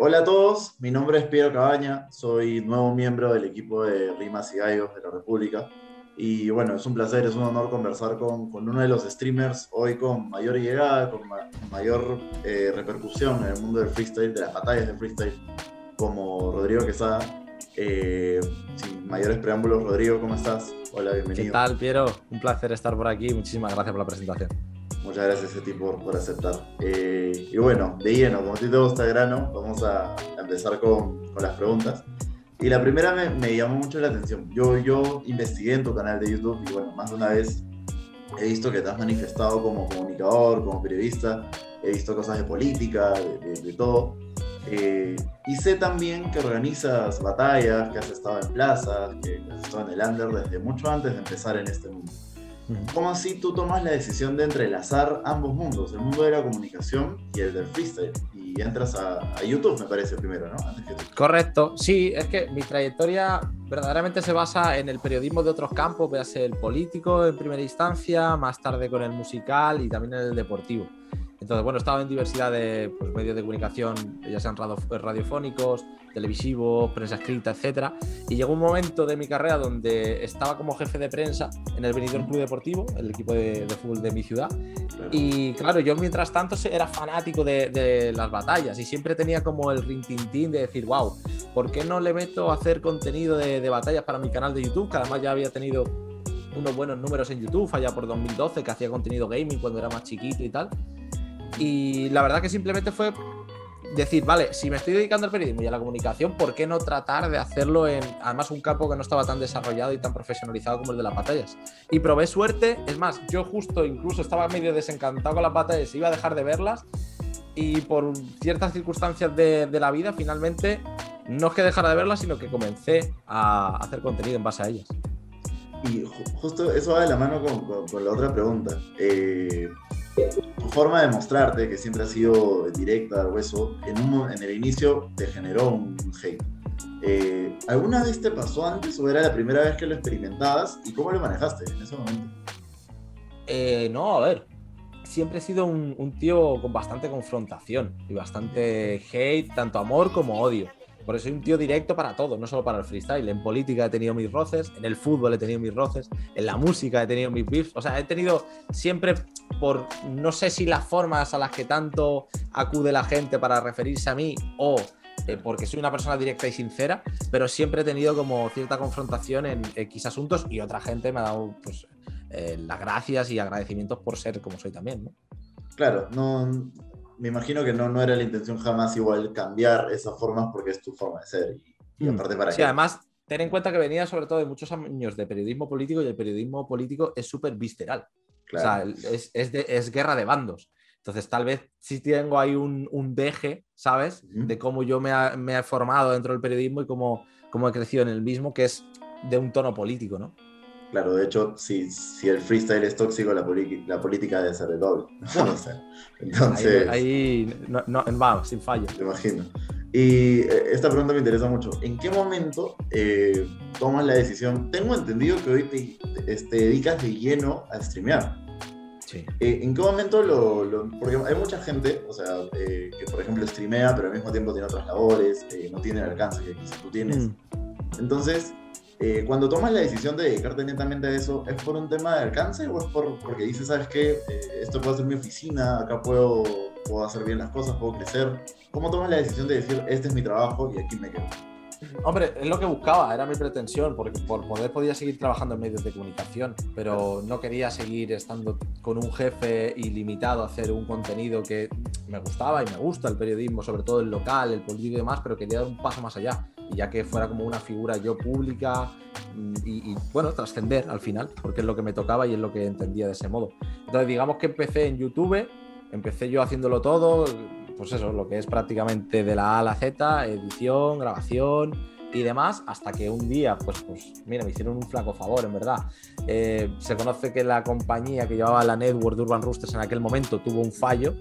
Hola a todos, mi nombre es Piero Cabaña, soy nuevo miembro del equipo de Rimas y Gallos de la República. Y bueno, es un placer, es un honor conversar con, con uno de los streamers hoy con mayor llegada, con mayor eh, repercusión en el mundo del freestyle, de las batallas de freestyle, como Rodrigo Quesada. Eh, sin mayores preámbulos, Rodrigo, ¿cómo estás? Hola, bienvenido. ¿Qué tal, Piero? Un placer estar por aquí. Muchísimas gracias por la presentación. Muchas gracias a ti por, por aceptar. Eh, y bueno, de lleno, como a ti te gusta grano, vamos a, empezar con, con, las preguntas. Y la primera me, me, llamó mucho la atención. Yo, yo investigué en tu canal de YouTube y bueno, más de una vez he visto que te has manifestado como comunicador, como periodista, he visto cosas de política, de, de, todo. Eh, y sé también que organizas batallas, que has estado en plazas, que has estado en el under desde mucho antes de empezar en este mundo. ¿Cómo así tú tomas la decisión de entrelazar ambos mundos, el mundo de la comunicación y el del freestyle? Y entras a, YouTube, me parece, primero, ¿no? Correcto, sí, es que mi trayectoria verdaderamente se basa en el periodismo de otros campos, ser el político en primera instancia, más tarde con el musical y también el deportivo. Entonces, bueno, he estado en diversidad de pues, medios de comunicación, ya sean radiofónicos, televisivos, prensa escrita, etc. Y llegó un momento de mi carrera donde estaba como jefe de prensa en el Benidorm Club Deportivo, el equipo de, fútbol de mi ciudad. Y claro, yo mientras tanto era fanático de, las batallas y siempre tenía como el rintintín de decir, wow, ¿por qué no le meto a hacer contenido de, de batallas para mi canal de YouTube? Que además ya había tenido unos buenos números en YouTube, allá por 2012, que hacía contenido gaming cuando era más chiquito y tal. Y la verdad que simplemente fue decir, vale, si me estoy dedicando al periodismo y a la comunicación, ¿por qué no tratar de hacerlo en, además, un campo que no estaba tan desarrollado y tan profesionalizado como el de las batallas? Y probé suerte, es más, yo justo incluso estaba medio desencantado con las batallas, iba a dejar de verlas y por ciertas circunstancias de, la vida, finalmente, no es que dejara de verlas, sino que comencé a hacer contenido en base a ellas. Y justo eso va de la mano con, la otra pregunta. Eh, tu forma de mostrarte, que siempre ha sido directa, al hueso, en, el inicio te generó un hate. Eh, ¿Alguna vez te pasó antes o era la primera vez que lo experimentabas y cómo lo manejaste en ese momento? Eh, no, a ver, siempre he sido un, un, tío con bastante confrontación y bastante hate, tanto amor como odio. Por eso soy un tío directo para todo, no solo para el freestyle. En política he tenido mis roces, en el fútbol he tenido mis roces, en la música he tenido mis beefs. O sea, he tenido siempre por no sé si las formas a las que tanto acude la gente para referirse a mí o eh, porque soy una persona directa y sincera, pero siempre he tenido como cierta confrontación en X asuntos y otra gente me ha dado pues, eh, las gracias y agradecimientos por ser como soy también. Claro, no, me imagino que no, no era la intención jamás igual cambiar esas formas porque es tu forma de ser. Y, mm. aparte para sí, además, ten en cuenta que venía sobre todo de muchos años de periodismo político y el periodismo político es súper visceral. O sea, es, es, es, guerra de bandos. Entonces, tal vez sí tengo ahí un, un deje, ¿sabes? De cómo yo me, me, he formado dentro del periodismo y cómo, cómo he crecido en el mismo, que es de un tono político, ¿no? Claro, de hecho, si, si el freestyle es tóxico, la, la política debe ser de doble. No sé. Entonces. Ahí, no, no, vamos, sin fallo. Me imagino. Y eh, esta pregunta me interesa mucho. ¿En qué momento eh, tomas la decisión? Tengo entendido que hoy te, este, dedicas de lleno a streamear. Sí. Eh, ¿En qué momento lo, Porque hay mucha gente, o sea, que por ejemplo streamea, pero al mismo tiempo tiene otras labores, no tiene el alcance que tú tienes. Mm. Entonces, eh, cuando tomas la decisión de dedicarte netamente a eso, ¿es por un tema de alcance o es por, porque dices, sabes qué, eh, esto puede ser mi oficina, acá puedo, puedo hacer bien las cosas, puedo crecer? ¿Cómo tomas la decisión de decir, este es mi trabajo y aquí me quedo? Hombre, es lo que buscaba, era mi pretensión, porque por poder podía seguir trabajando en medios de comunicación, pero no quería seguir estando con un jefe ilimitado a hacer un contenido que me gustaba y me gusta el periodismo, sobre todo el local, el político y demás, pero quería dar un paso más allá ya que fuera como una figura yo pública mm, y, bueno, trascender al final, porque es lo que me tocaba y es lo que entendía de ese modo. Entonces, digamos que empecé en YouTube, empecé yo haciéndolo todo, pues eso, lo que es prácticamente de la A a la Z, edición, grabación y demás, hasta que un día, pues, pues mira, me hicieron un flaco favor, en verdad. Eh, se conoce que la compañía que llevaba la network de Urban Roosters en aquel momento tuvo un fallo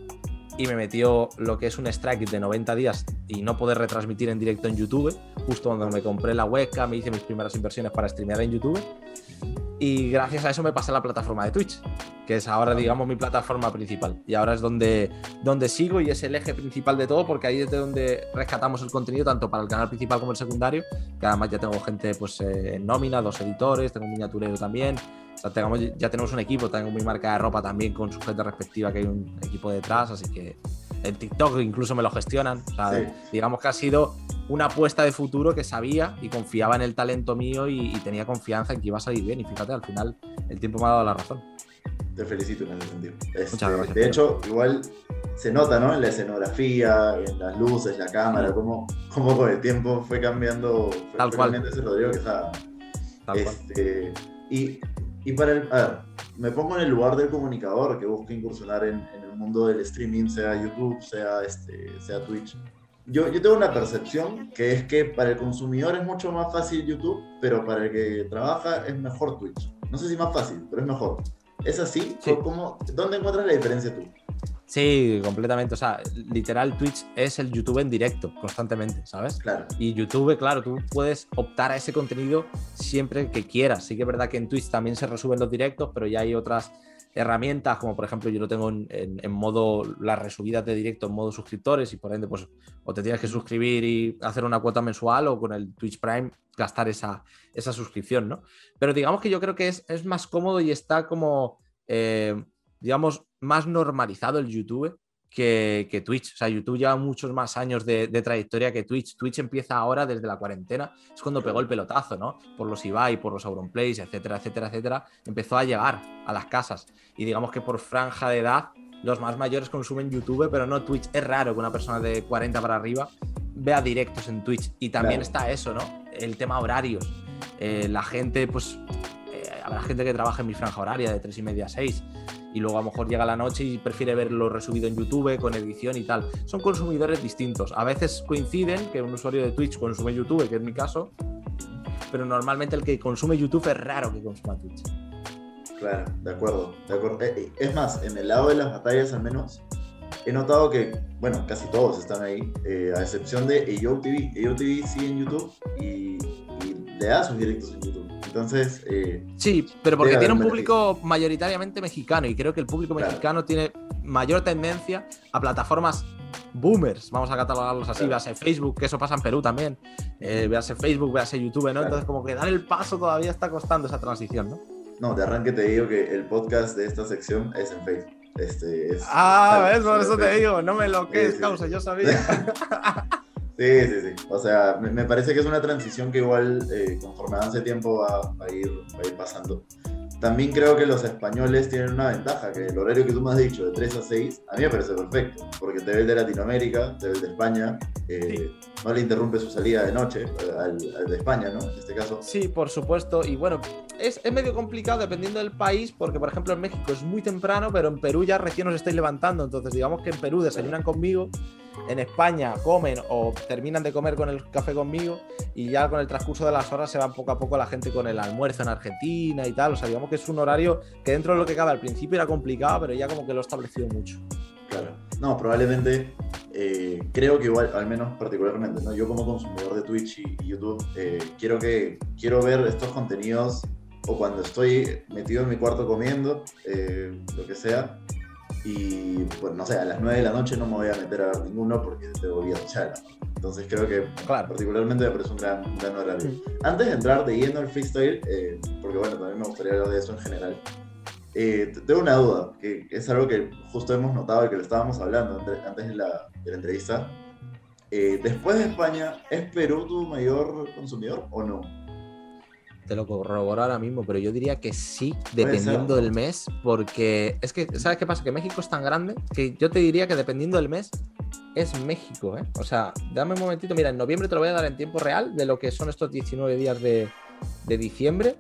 y me metió lo que es un strike de 90 días y no poder retransmitir en directo en YouTube, justo cuando me compré la webcam, me hice mis primeras inversiones para streamear en YouTube y gracias a eso me pasé a la plataforma de Twitch. que es ahora, digamos, mi plataforma principal. Y ahora es donde, donde sigo y es el eje principal de todo, porque ahí es de donde rescatamos el contenido, tanto para el canal principal como el secundario, que además ya tengo gente pues, eh, en nómina, dos editores, tengo un miniaturero también. O sea, tengamos, ya tenemos un equipo, tengo mi marca de ropa también con su gente respectiva, que hay un equipo detrás, así que en TikTok incluso me lo gestionan. O sea, digamos que ha sido una apuesta de futuro que sabía y confiaba en el talento mío y, tenía confianza en que iba a salir bien. Y fíjate, al final el tiempo me ha dado la razón. Te felicito en ese sentido. Este, de hecho, igual se nota, ¿no? En la escenografía, en las luces, la cámara, cómo, cómo con el tiempo fue cambiando. Fue, Tal cual. ese Rodrigo que estaba. Este, y, y, para el. A ver, me pongo en el lugar del comunicador que busca incursionar en, en el mundo del streaming, sea YouTube, sea, este, sea Twitch yo, yo, tengo una percepción que es que para el consumidor es mucho más fácil YouTube, pero para el que trabaja es mejor Twitch. No sé si más fácil, pero es mejor. ¿Es así? ¿Cómo, ¿Dónde encuentras la diferencia tú? Sí, completamente. O sea, literal, Twitch es el YouTube en directo constantemente, ¿sabes? Claro. Y YouTube, claro, tú puedes optar a ese contenido siempre que quieras. Sí que es verdad que en Twitch también se resuben los directos, pero ya hay otras herramientas, como por ejemplo yo lo tengo en, modo, las resubidas de directo en modo suscriptores y por ende, pues o te tienes que suscribir y hacer una cuota mensual o con el Twitch Prime gastar esa, esa suscripción, ¿no? Pero digamos que yo creo que es, más cómodo y está como, eh, digamos, más normalizado el YouTube que, Twitch. O sea, YouTube lleva muchos más años de, trayectoria que Twitch. Twitch empieza ahora desde la cuarentena, es cuando pegó el pelotazo, ¿no? Por los Ibai, por los Auronplays, etcétera, etcétera, etcétera. Empezó a llegar a las casas. Y digamos que por franja de edad, los más mayores consumen YouTube, pero no Twitch. Es raro que una persona de 40 para arriba vea directos en Twitch. Y también está eso, ¿no? El tema horarios. Eh, la gente, pues, eh, habrá gente que trabaja en mi franja horaria de 3 y media a 6 y luego a lo mejor llega la noche y prefiere verlo resubido en YouTube con edición y tal. Son consumidores distintos. A veces coinciden que un usuario de Twitch consume YouTube, que es mi caso, pero normalmente el que consume YouTube es raro que consuma Twitch. Claro, de acuerdo, de acuerdo. Eh, eh, es más, en el lado de las batallas al menos, he notado que, bueno, casi todos están ahí, eh, a excepción de AYO TV. TV sigue en YouTube y, y le da sus directos en YouTube. Entonces. Eh, sí, pero porque tiene un público mayoritariamente mexicano y creo que el público mexicano tiene mayor tendencia a plataformas boomers, vamos a catalogarlos así, vease Facebook, que eso pasa en Perú también, eh, vease Facebook, vease YouTube, ¿no? Entonces, como que dar el paso todavía está costando esa transición, ¿no? No, de arranque te digo que el podcast de esta sección es en Facebook. Este, ah, ¿ves? Por eso te digo, no me lo que es, causa, yo sabía. Sí, sí, sí. O sea, me, parece que es una transición que igual eh, conforme avance tiempo va, a ir, va a ir pasando. También creo que los españoles tienen una ventaja, que el horario que tú me has dicho, de 3 a 6, a mí me parece perfecto, porque te ve el de Latinoamérica, te ve el de España, eh, no le interrumpe su salida de noche eh, al, de España, ¿no? En este caso. Sí, por supuesto, y bueno, es, es, medio complicado dependiendo del país, porque por ejemplo en México es muy temprano, pero en Perú ya recién os estáis levantando, entonces digamos que en Perú desayunan conmigo en España comen o terminan de comer con el café conmigo y ya con el transcurso de las horas se van poco a poco la gente con el almuerzo en Argentina y tal. O sea, digamos que es un horario que dentro de lo que cabe al principio era complicado, pero ya como que lo he establecido mucho. Claro. No, probablemente eh, creo que igual, al menos particularmente, ¿no? yo como consumidor de Twitch y, YouTube, eh, quiero, que, quiero ver estos contenidos o cuando estoy metido en mi cuarto comiendo, eh, lo que sea, y pues no sé, a las 9 de la noche no me voy a meter a ver ninguno porque te voy a echar. Entonces creo que particularmente me parece un gran, horario. Antes de entrar de lleno al freestyle, eh, porque bueno, también me gustaría hablar de eso en general, eh, tengo una duda, que es algo que justo hemos notado y que lo estábamos hablando antes, de, la, de la entrevista. Eh, después de España, ¿es Perú tu mayor consumidor o no? Te lo corroboro ahora mismo, pero yo diría que sí, dependiendo del mes, porque es que, ¿sabes qué pasa? Que México es tan grande que yo te diría que dependiendo del mes es México, ¿eh? O sea, dame un momentito, mira, en noviembre te lo voy a dar en tiempo real de lo que son estos 19 días de, de diciembre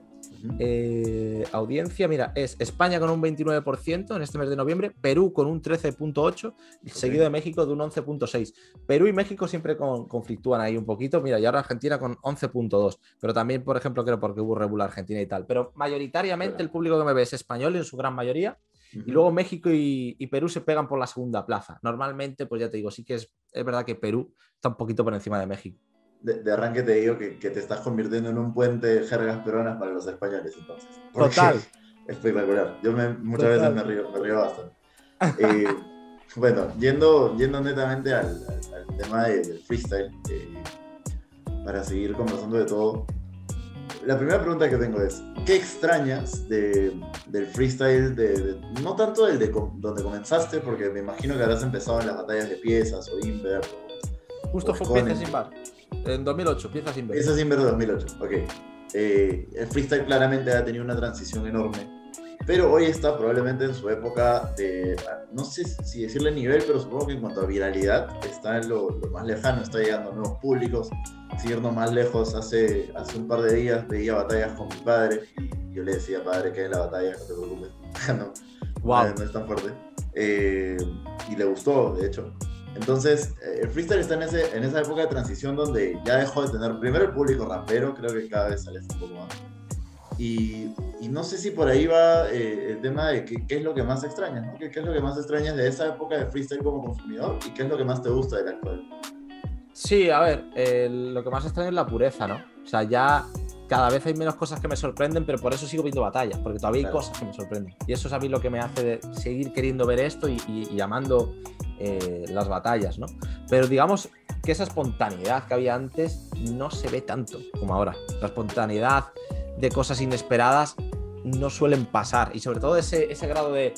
eh, audiencia, mira, es España con un 29% en este mes de noviembre, Perú con un 13.8%, seguido de México de un 11.6%. Perú y México siempre conflictúan ahí un poquito, mira, y ahora Argentina con 11.2%, pero también, por ejemplo, creo porque hubo regular Argentina y tal, pero mayoritariamente el público que me ve es español en su gran mayoría. Y luego México y, Perú se pegan por la segunda plaza. Normalmente, pues ya te digo, sí que es, es verdad que Perú está un poquito por encima de México de, arranque te digo que, te estás convirtiendo en un puente de jergas peruanas para los españoles, entonces. Total. espectacular. Yo muchas veces me río, me río bastante. Eh, bueno, yendo, yendo netamente al, tema del freestyle, eh, para seguir conversando de todo, la primera pregunta que tengo es, ¿qué extrañas del freestyle, de, no tanto del de donde comenzaste, porque me imagino que habrás empezado en las batallas de piezas o Inver? Justo fue Piezas Inver, en 2008, Piezas Inver. Piezas Inver de 2008, ok. Eh, el freestyle claramente ha tenido una transición enorme pero hoy está probablemente en su época de, no sé si decirle nivel, pero supongo que en cuanto a viralidad está en lo, más lejano, está llegando a nuevos públicos, siguiendo más lejos, hace, hace un par de días veía batallas con mi padre y yo le decía, padre, que en la batalla, no te preocupes, no, wow. no, es tan fuerte. Eh, y le gustó, de hecho. Entonces, eh, el freestyle está en, ese, en esa época de transición donde ya dejó de tener primero el público rapero, creo que cada vez sale un poco más y, no sé si por ahí va eh, el tema de qué, es lo que más extrañas, ¿no? ¿Qué, es lo que más extrañas de esa época de freestyle como consumidor y qué es lo que más te gusta del actual? Sí, a ver, lo que más extraño es la pureza, ¿no? O sea, ya cada vez hay menos cosas que me sorprenden, pero por eso sigo viendo batallas, porque todavía hay cosas que me sorprenden. Y eso es a mí lo que me hace seguir queriendo ver esto y, y, amando eh, las batallas, ¿no? Pero digamos que esa espontaneidad que había antes no se ve tanto como ahora. La espontaneidad, de cosas inesperadas no suelen pasar. Y sobre todo ese, ese grado de,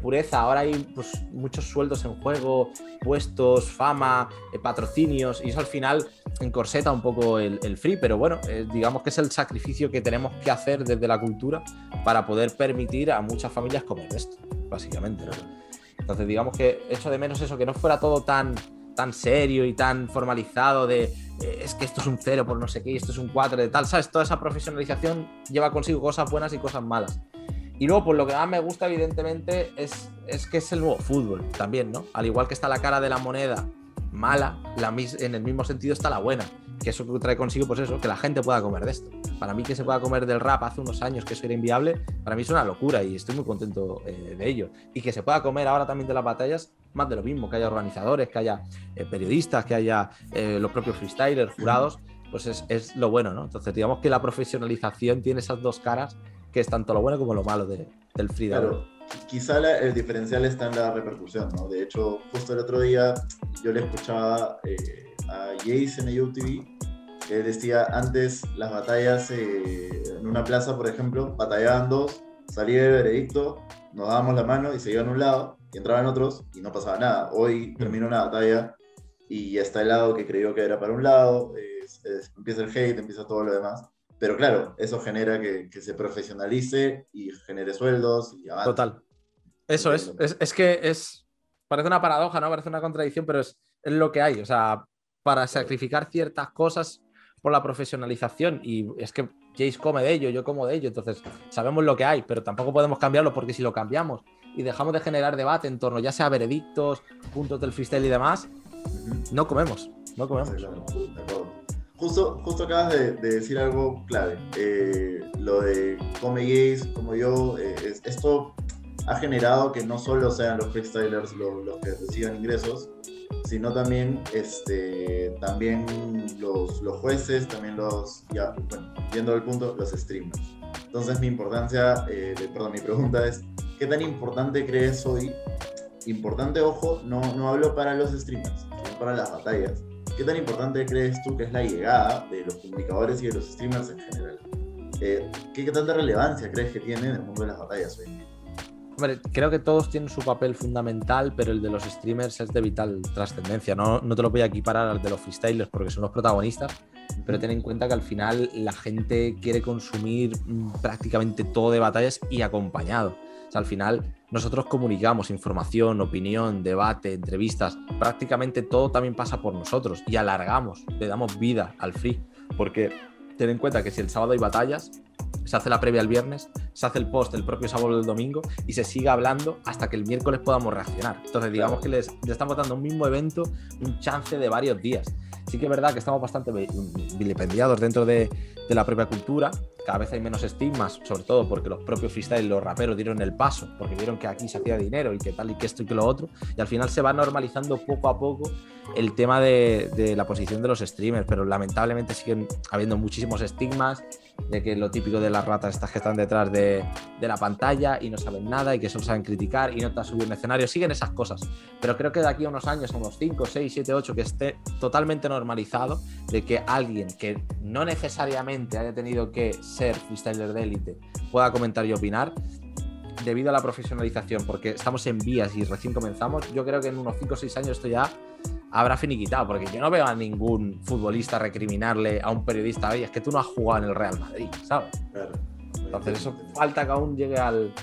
pureza. Ahora hay pues, muchos sueldos en juego, puestos, fama, eh, patrocinios, y eso al final encorseta un poco el, free. Pero bueno, eh, digamos que es el sacrificio que tenemos que hacer desde la cultura para poder permitir a muchas familias comer esto, básicamente. Entonces, digamos que echo de menos eso, que no fuera todo tan tan serio y tan formalizado de eh, es que esto es un cero por no sé qué esto es un cuatro de tal, ¿sabes? Toda esa profesionalización lleva consigo cosas buenas y cosas malas. Y luego, pues lo que más me gusta, evidentemente, es, es que es el nuevo fútbol también, ¿no? Al igual que está la cara de la moneda mala, la, en el mismo sentido está la buena que eso trae consigo, pues eso, que la gente pueda comer de esto. Para mí que se pueda comer del rap hace unos años que eso era inviable, para mí es una locura y estoy muy contento eh, de ello. Y que se pueda comer ahora también de las batallas, más de lo mismo, que haya organizadores, que haya eh, periodistas, que haya eh, los propios freestylers, jurados, pues es, lo bueno, ¿no? Entonces digamos que la profesionalización tiene esas dos caras, que es tanto lo bueno como lo malo del freestyle. Claro quizá el diferencial está en la repercusión, ¿no? De hecho, justo el otro día yo le escuchaba a Jace en UTV, que decía antes las batallas eh, en una plaza, por ejemplo, batallaban dos, salía el veredicto, nos dábamos la mano y se iban a un lado y entraban otros y no pasaba nada. Hoy termina una batalla y está el lado que creyó que era para un lado, empieza el hate, empieza todo lo demás. Pero claro, eso genera que, se profesionalice y genere sueldos y Total. Eso es, es, es, que es, parece una paradoja, ¿no? Parece una contradicción, pero es, es lo que hay. O sea, para sacrificar ciertas cosas por la profesionalización. Y es que Jace come de ello, yo como de ello. Entonces, sabemos lo que hay, pero tampoco podemos cambiarlo porque si lo cambiamos y dejamos de generar debate en torno ya sea veredictos, puntos del freestyle y demás, no comemos. No comemos. Justo, justo acabas de, decir algo clave. Eh, lo de come Jace, como yo, eh, esto ha generado que no solo sean los freestylers los, los que reciban ingresos, sino también, este, también los, los jueces, también los, ya, bueno, viendo el punto, los streamers. Entonces mi importancia, eh, perdón, mi pregunta es, ¿qué tan importante crees hoy? Importante, ojo, no, no hablo para los streamers, sino para las batallas. ¿Qué tan importante crees tú que es la llegada de los comunicadores y de los streamers en general? Eh, ¿qué, ¿Qué tanta relevancia crees que tiene en el mundo de las batallas hoy? Creo que todos tienen su papel fundamental, pero el de los streamers es de vital trascendencia. No, no te lo voy a equiparar al de los freestylers porque son los protagonistas, pero ten en cuenta que al final la gente quiere consumir mm, prácticamente todo de batallas y acompañado. Al final nosotros comunicamos información, opinión, debate, entrevistas, prácticamente todo también pasa por nosotros y alargamos, le damos vida al free, porque ten en cuenta que si el sábado hay batallas, se hace la previa el viernes, se hace el post el propio sábado del domingo y se sigue hablando hasta que el miércoles podamos reaccionar. Entonces, digamos que les, estamos dando un mismo evento un chance de varios días. Sí que es verdad que estamos bastante vilipendiados dentro de, de la propia cultura, cada vez hay menos estigmas, sobre todo porque los propios freestyle, los raperos dieron el paso, porque vieron que aquí se hacía dinero y que tal y que esto y que lo otro, y al final se va normalizando poco a poco el tema de, de la posición de los streamers, pero lamentablemente siguen habiendo muchísimos estigmas de que lo típico de las ratas estas que están detrás de la pantalla y no saben nada y que solo saben criticar y no te han subido escenario. Siguen esas cosas. Pero creo que de aquí a unos años, unos 5, 6, 7, 8, que esté totalmente normalizado de que alguien que no necesariamente haya tenido que ser freestyler de élite pueda comentar y opinar, debido a la profesionalización, porque estamos en vías y recién comenzamos, yo creo que en unos 5 o 6 años esto ya habrá finiquitado, porque yo no veo a ningún futbolista recriminarle a un periodista, oye, es que tú no has jugado en el Real Madrid, ¿sabes? Claro. Entonces eso falta que aún llegue al,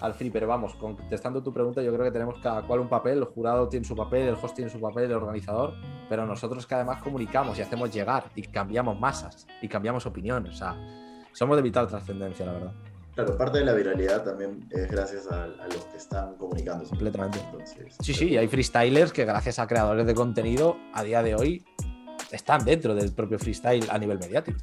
al free, pero vamos, contestando tu pregunta, yo creo que tenemos cada cual un papel, el jurado tiene su papel, el host tiene su papel, el organizador, pero nosotros que además comunicamos y hacemos llegar y cambiamos masas y cambiamos opiniones, o sea, somos de vital trascendencia, la verdad. Claro, parte de la viralidad también es gracias a, los que están comunicando. Completamente. sí, sí, hay freestylers que gracias a creadores de contenido a día de hoy están dentro del propio freestyle a nivel mediático.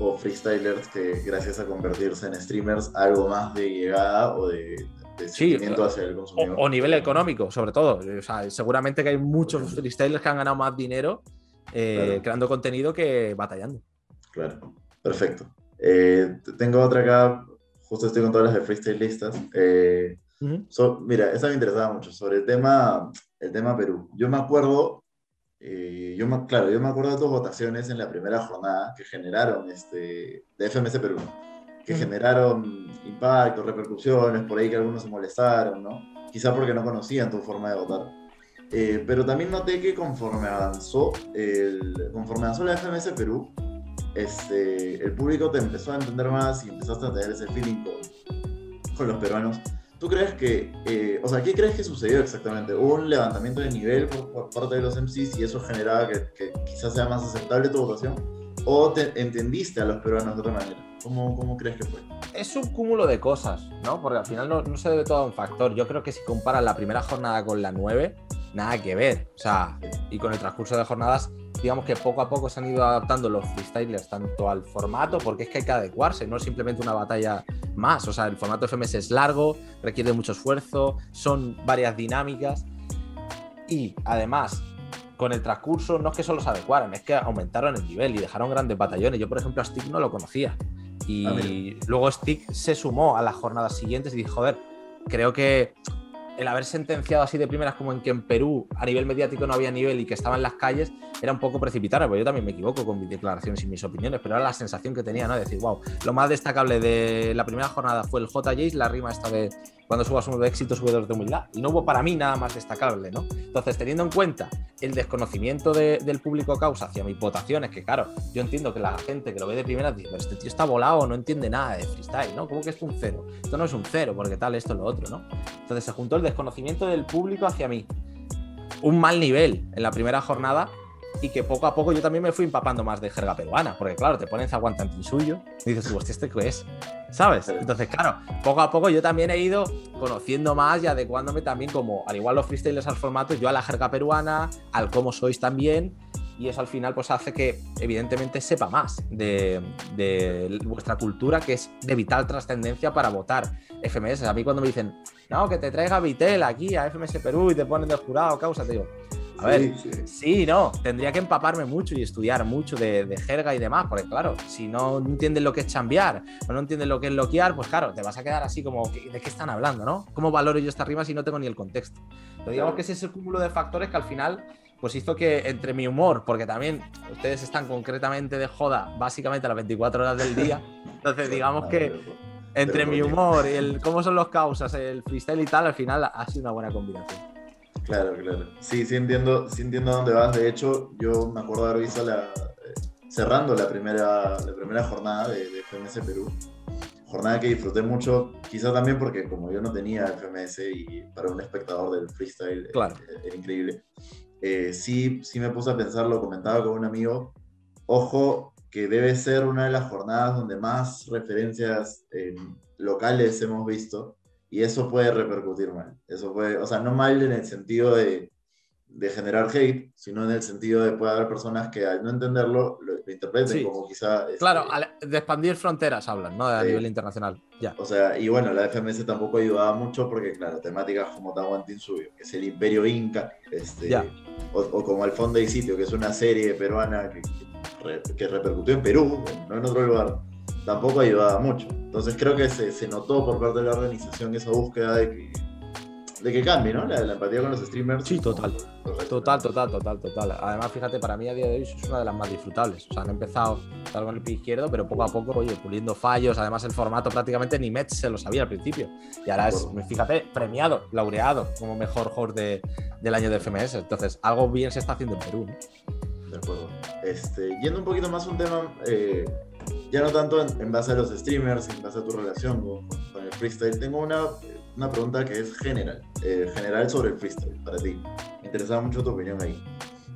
O freestylers que gracias a convertirse en streamers algo más de llegada o de, seguimiento hacia el consumidor. O, nivel económico, sobre todo. O sea, seguramente que hay muchos freestylers que han ganado más dinero eh, creando contenido que batallando. Claro, perfecto. Eh, tengo otra acá justo estoy con todas las de freestyle listas. Eh, mira, esa me interesaba mucho, sobre el tema, el tema Perú. Yo me acuerdo, eh, yo me, claro, yo me acuerdo de tus votaciones en la primera jornada que generaron, este, de FMS Perú, que generaron impacto, repercusiones, por ahí que algunos se molestaron, ¿no? Quizá porque no conocían tu forma de votar. Eh, pero también noté que conforme avanzó, el, conforme avanzó la FMS Perú, este, el público te empezó a entender más y empezaste a tener ese feeling con, los peruanos. ¿Tú crees que, eh, o sea, qué crees que sucedió exactamente? ¿Hubo un levantamiento de nivel por, parte de los MCs y eso generaba que, quizás sea más aceptable tu votación? ¿O te entendiste a los peruanos de otra manera? ¿Cómo, ¿Cómo, crees que fue? Es un cúmulo de cosas, ¿no? Porque al final no, no se debe todo a un factor. Yo creo que si comparas la primera jornada con la 9, nada que ver. O sea, y con el transcurso de jornadas digamos que poco a poco se han ido adaptando los freestylers tanto al formato, porque es que hay que adecuarse, no es simplemente una batalla más. O sea, el formato FMS es largo, requiere mucho esfuerzo, son varias dinámicas y además con el transcurso no es que solo se adecuaran, es que aumentaron el nivel y dejaron grandes batallones. Yo, por ejemplo, a Stick no lo conocía. Y ah, luego Stick se sumó a las jornadas siguientes y dijo, joder, creo que el haber sentenciado así de primeras como en que en Perú a nivel mediático no había nivel y que estaba en las calles era un poco precipitado, porque yo también me equivoco con mis declaraciones y mis opiniones, pero era la sensación que tenía, ¿no? De decir, wow, lo más destacable de la primera jornada fue el JJ, la rima esta de cuando subas uno de éxito, sube dos de humildad. Y no hubo para mí nada más destacable, ¿no? Entonces, teniendo en cuenta el desconocimiento del público causa hacia mis votaciones, que claro, yo entiendo que la gente que lo ve de primeras dice, este tío está volado, no entiende nada de freestyle, ¿no? ¿Cómo que es un cero? Esto no es un cero, porque tal, esto, lo otro, ¿no? Entonces se juntó el desconocimiento del público hacia mí. Un mal nivel en la primera jornada y que poco a poco yo también me fui empapando más de jerga peruana, porque claro, te ponen zaguantantín suyo y dices, hostia, ¿este qué es? ¿Sabes? Entonces, claro, poco a poco yo también he ido conociendo más y adecuándome también como, al igual los freestylers al formato, yo a la jerga peruana, al cómo sois también, y eso al final pues hace que evidentemente sepa más de, de, vuestra cultura que es de vital trascendencia para votar FMS. A mí cuando me dicen, no, que te traiga Vitel aquí a FMS Perú y te ponen de jurado, causa, te digo, a ver, sí, no, tendría que empaparme mucho y estudiar mucho de, jerga y demás, porque claro, si no entiendes lo que es chambear o no entiendes lo que es loquear, pues claro, te vas a quedar así como, ¿de qué están hablando, no? ¿Cómo valoro yo esta rima si no tengo ni el contexto? Pero digamos que ese es el cúmulo de factores que al final pues hizo que entre mi humor, porque también ustedes están concretamente de joda básicamente a las 24 horas del día, entonces digamos que entre mi humor y el cómo son los causas, el freestyle y tal, al final ha sido una buena combinación. Claro, claro. Sí, sí entiendo, sí entiendo dónde vas. De hecho, yo me acuerdo de haber visto la, eh, cerrando la primera, la primera jornada de, FMS Perú. Jornada que disfruté mucho, quizá también porque como yo no tenía FMS y para un espectador del freestyle eh, claro. era, increíble. Eh, sí, sí me puse a pensar, lo comentaba con un amigo, ojo que debe ser una de las jornadas donde más referencias locales hemos visto y eso puede repercutir mal. Eso puede, o sea, no mal en el sentido de, de generar hate, sino en el sentido de puede haber personas que al no entenderlo lo, interpreten como quizá... Este, claro, de expandir fronteras hablan, ¿no? A nivel internacional. Ya. O sea, y bueno, la FMS tampoco ayudaba mucho porque, claro, temáticas como Tahuantinsuyo, que es el imperio inca, este, o, o, como El Fondo y Sitio, que es una serie peruana que, que, repercutió en Perú, no en otro lugar. Tampoco ayudaba mucho. Entonces creo que se, se notó por parte de la organización esa búsqueda de que de que cambie, ¿no? La, empatía con los streamers. Sí, total. Total, total, total, total. Además, fíjate, para mí a día de hoy es una de las más disfrutables. O sea, han empezado con el pie izquierdo, pero poco a poco, oye, puliendo fallos. Además, el formato prácticamente ni Mets se lo sabía al principio. Y ahora es, fíjate, premiado, laureado como mejor jugador de, del año de FMS. Entonces, algo bien se está haciendo en Perú, ¿no? De acuerdo. Este, yendo un poquito más a un tema, eh, ya no tanto en, base a los streamers, en base a tu relación con, con el freestyle, tengo una una pregunta que es general, eh, general sobre el freestyle, para ti. Me interesaba mucho tu opinión ahí.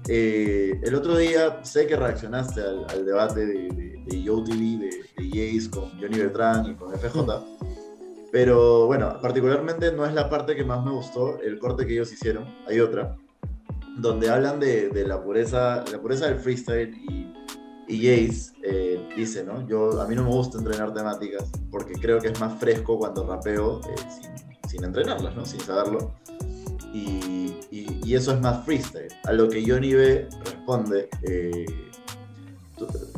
Eh, el otro día sé que reaccionaste al, debate de, de, de YoTV, de, de Jace con Johnny Beltrán y con FJ, pero bueno, particularmente no es la parte que más me gustó, el corte que ellos hicieron, hay otra, donde hablan de, de la, pureza, la pureza del freestyle y y Jace eh, dice, ¿no? Yo, a mí no me gusta entrenar temáticas porque creo que es más fresco cuando rapeo eh, sin, sin, entrenarlas, ¿no? Sin saberlo. Y, y, eso es más freestyle. A lo que Johnny B responde, eh,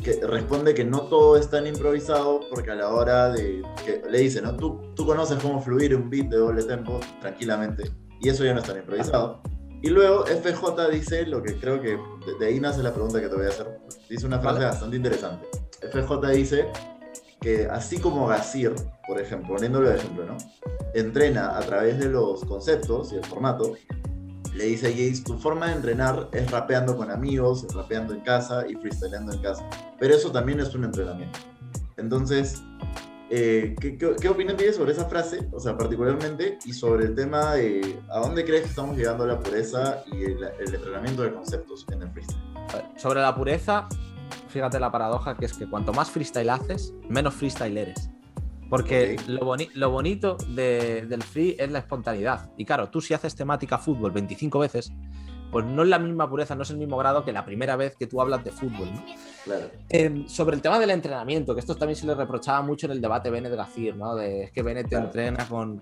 que responde que no todo es tan improvisado porque a la hora de... que le dice, ¿no? Tú, tú conoces cómo fluir un beat de doble tempo tranquilamente y eso ya no es tan improvisado. Y luego FJ dice lo que creo que de ahí nace la pregunta que te voy a hacer. Dice una frase bastante interesante. FJ dice que así como Gazir, por ejemplo, poniéndolo de ejemplo, ¿no? Entrena a través de los conceptos y el formato, le dice a Jace, tu forma de entrenar es rapeando con amigos, rapeando en casa y freestyleando en casa. Pero eso también es un entrenamiento. Entonces, eh, ¿qué, qué, opinión tienes sobre esa frase, o sea, particularmente, y sobre el tema de a dónde crees que estamos llegando a la pureza y el, entrenamiento de conceptos en el freestyle? Sobre la pureza, fíjate la paradoja que es que cuanto más freestyle haces, menos freestyle eres. Porque lo, lo, bonito del free es la espontaneidad. Y claro, tú si haces temática fútbol 25 veces, pues no es la misma pureza, no es el mismo grado que la primera vez que tú hablas de fútbol. Em, sobre el tema del entrenamiento, que esto también se le reprochaba mucho en el debate Bennett Gacir, ¿no? De es que Bennett entrena con,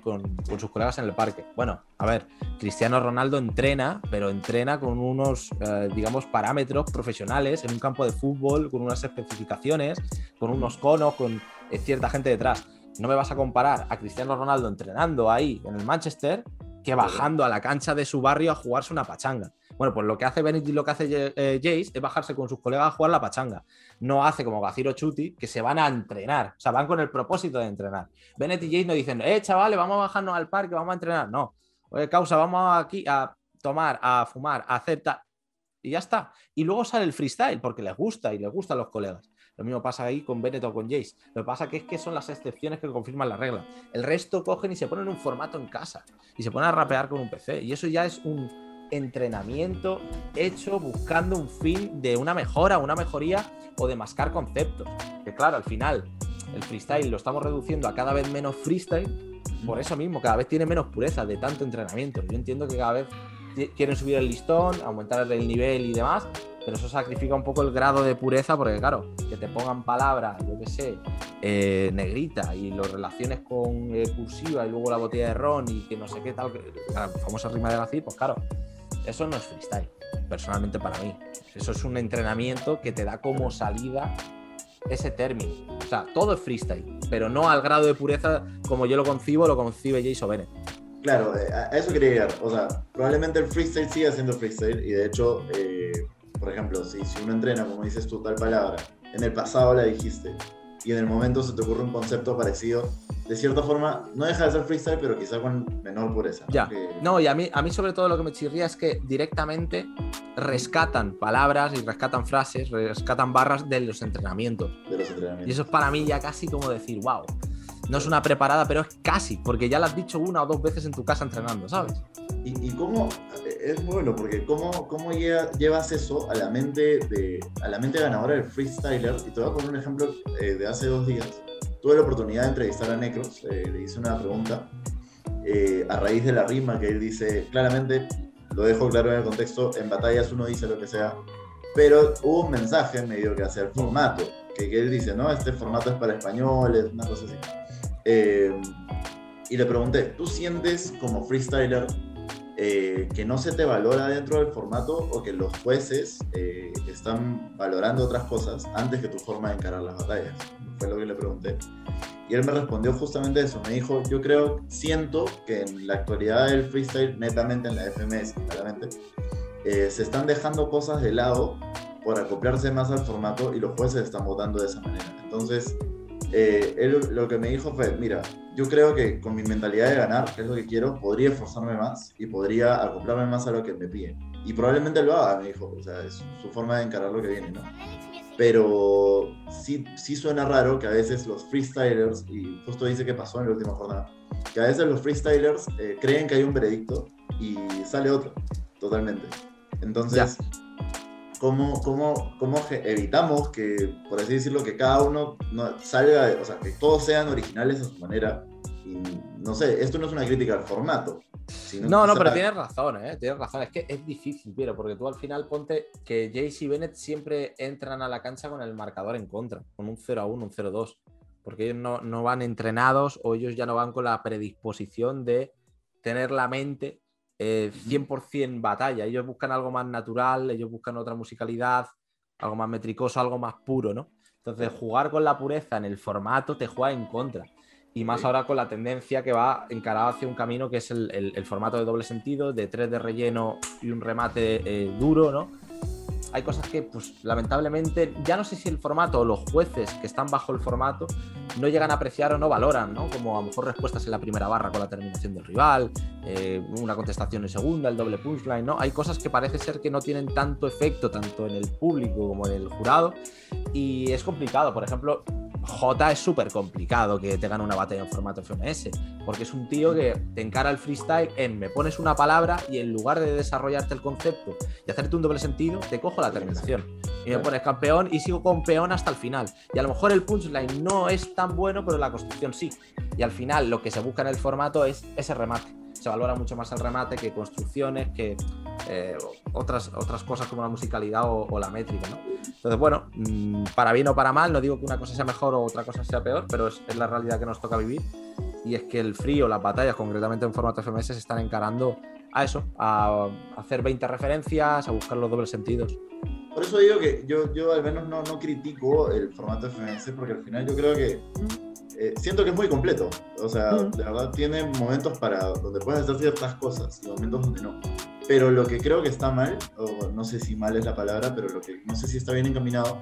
sus colegas en el parque. Bueno, a ver, Cristiano Ronaldo entrena, pero entrena con unos, eh, digamos, parámetros profesionales en un campo de fútbol, con unas especificaciones, con unos conos, con eh, cierta gente detrás. No me vas a comparar a Cristiano Ronaldo entrenando ahí en el Manchester que bajando a la cancha de su barrio a jugarse una pachanga. Bueno, pues lo que hace Bennett y lo que hace eh, Jace es bajarse con sus colegas a jugar la pachanga. No hace como Gaciro Chuti, que se van a entrenar. O sea, van con el propósito de entrenar. Bennett y Jace no dicen, eh, chavales, vamos a bajarnos al parque, vamos a entrenar. No. Oye, causa, vamos aquí a tomar, a fumar, a hacer tal. Y ya está. Y luego sale el freestyle, porque les gusta y les gustan los colegas. Lo mismo pasa ahí con Bennett o con Jace. Lo que pasa es que son las excepciones que confirman la regla. El resto cogen y se ponen un formato en casa y se ponen a rapear con un PC. Y eso ya es un entrenamiento hecho buscando un fin de una mejora, una mejoría o de mascar conceptos. Que claro, al final el freestyle lo estamos reduciendo a cada vez menos freestyle. Por eso mismo, cada vez tiene menos pureza de tanto entrenamiento. Yo entiendo que cada vez quieren subir el listón, aumentar el nivel y demás, pero eso sacrifica un poco el grado de pureza porque, claro, que te pongan palabras, yo qué sé, eh, negrita y lo relaciones con eh, cursiva y luego la botella de ron y que no sé qué tal, que, la famosa rima de Gacir, pues claro, eso no es freestyle, personalmente para mí. Eso es un entrenamiento que te da como salida ese término. O sea, todo es freestyle, pero no al grado de pureza como yo lo concibo, lo concibe Jason Bennett. Claro, eh, a eso quería llegar. O sea, probablemente el freestyle siga siendo freestyle y de hecho por ejemplo, si, si uno entrena, como dices tú, tal palabra, en el pasado la dijiste y en el momento se te ocurre un concepto parecido, de cierta forma, no deja de ser freestyle, pero quizá con menor pureza. Ya. No, y a mí, a mí sobre todo lo que me chirría es que directamente rescatan palabras y rescatan frases, rescatan barras de los entrenamientos. De los entrenamientos. Y eso es para mí ya casi como decir, wow. No es una preparada, pero es casi, porque ya lo has dicho una o dos veces en tu casa entrenando, ¿sabes? ¿Y, cómo, es bueno, porque cómo, cómo llevas eso a la, mente de, a la mente ganadora del freestyler? Y te voy a poner un ejemplo eh, de hace dos días. Tuve la oportunidad de entrevistar a Necros, eh, le hice una pregunta eh, a raíz de la rima que él dice, claramente, lo dejo claro en el contexto, en batallas uno dice lo que sea, pero hubo un mensaje medio que hacia el formato, que, que él dice, no, este formato es para españoles, una cosa así. y le pregunté, ¿tú sientes como freestyler eh, que no se te valora dentro del formato o que los jueces eh, están valorando otras cosas antes que tu forma de encarar las batallas. Fue lo que le pregunté. Y él me respondió justamente eso. Me dijo, yo creo, siento que en la actualidad del freestyle, netamente en la FMS, claramente, eh, se están dejando cosas de lado por acoplarse más al formato y los jueces están votando de esa manera. Entonces, eh, él lo que me dijo fue, mira, yo creo que con mi mentalidad de ganar, que es lo que quiero, podría esforzarme más y podría acoplarme más a lo que me piden. Y probablemente lo haga, me dijo, o sea, es su forma de encarar lo que viene, ¿no? Pero sí, sí suena raro que a veces los freestylers, y justo dice que pasó en la última jornada, que a veces los freestylers eh, creen que hay un veredicto y sale otro, totalmente. Entonces, ¿cómo, cómo, cómo evitamos que, por así decirlo, que cada uno no salga, o sea, que todos sean originales a su manera? Y no sé, esto no es una crítica al formato. no, no, pero tienes razón, ¿eh? Tienes razón. Es que es difícil, pero porque tú al final ponte que Jace y Bennett siempre entran a la cancha con el marcador en contra, con un 0 a 1, un 0 a 2. Porque ellos no, no van entrenados o ellos ya no van con la predisposición de tener la mente 100% eh, batalla. Ellos buscan algo más natural, ellos buscan otra musicalidad, algo más metricoso, algo más puro, ¿no? Entonces, jugar con la pureza en el formato te juega en contra. Y más ahora con la tendencia que va encarado hacia un camino que es el, formato de doble sentido, de tres de relleno y un remate eh, duro, ¿no? Hay cosas que, pues, lamentablemente, ya no sé si el formato o los jueces que están bajo el formato no llegan a apreciar o no valoran, ¿no? Como a lo mejor respuestas en la primera barra con la terminación del rival, eh, una contestación en segunda, el doble punchline, ¿no? Hay cosas que parece ser que no tienen tanto efecto tanto en el público como en el jurado y es complicado. Por ejemplo, J es súper complicado que te gane una batalla en formato FMS, porque es un tío que te encara el freestyle en me pones una palabra y en lugar de desarrollarte el concepto y hacerte un doble sentido, te cojo la terminación. Y me pones campeón y sigo con peón hasta el final. Y a lo mejor el punchline no es tan bueno, pero la construcción sí. Y al final lo que se busca en el formato es ese remate se valora mucho más el remate que construcciones, que eh, otras, otras cosas como la musicalidad o, la métrica. ¿no? Entonces, bueno, mm, para bien o para mal, no digo que una cosa sea mejor o otra cosa sea peor, pero es, la realidad que nos toca vivir. Y es que el frío, las batallas, concretamente en formato FMS, se están encarando a eso, a hacer 20 referencias, a buscar los dobles sentidos. Por eso digo que yo, yo al menos no, no critico el formato FMS, porque al final yo creo que eh, siento que es muy completo. O sea, de verdad tiene momentos para donde puedes hacer ciertas cosas y momentos donde no. Pero lo que creo que está mal, o no sé si mal es la palabra, pero lo que no sé si está bien encaminado,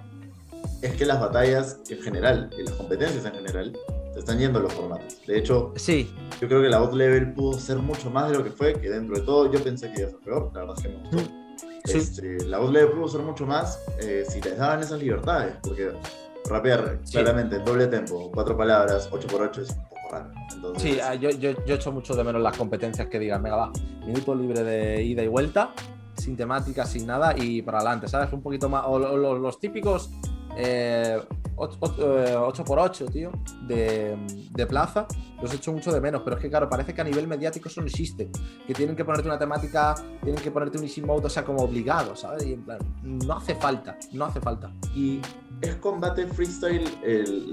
es que las batallas en general, y las competencias en general, se están yendo a los formatos. De hecho, sí. yo creo que la bot level pudo ser mucho más de lo que fue, que dentro de todo yo pensé que iba a ser peor, la verdad es que me gustó. Este, la bot level pudo ser mucho más eh, si les daban esas libertades, porque rapear claramente, doble tempo, cuatro palabras, 8x8 es un poco raro. Sí, ah, yo, yo, yo echo mucho de menos las competencias que digan, venga, va, minuto libre de ida y vuelta, sin temática, sin nada y para adelante, ¿sabes? Un poquito más, o, los, típicos 8x8, eh, tío, de, de, plaza, los echo mucho de menos, pero es que claro, parece que a nivel mediático eso no existe, que tienen que ponerte una temática, tienen que ponerte un easy mode, o sea, como obligado, ¿sabes? Y en plan, no hace falta, no hace falta. Y ¿Es combate freestyle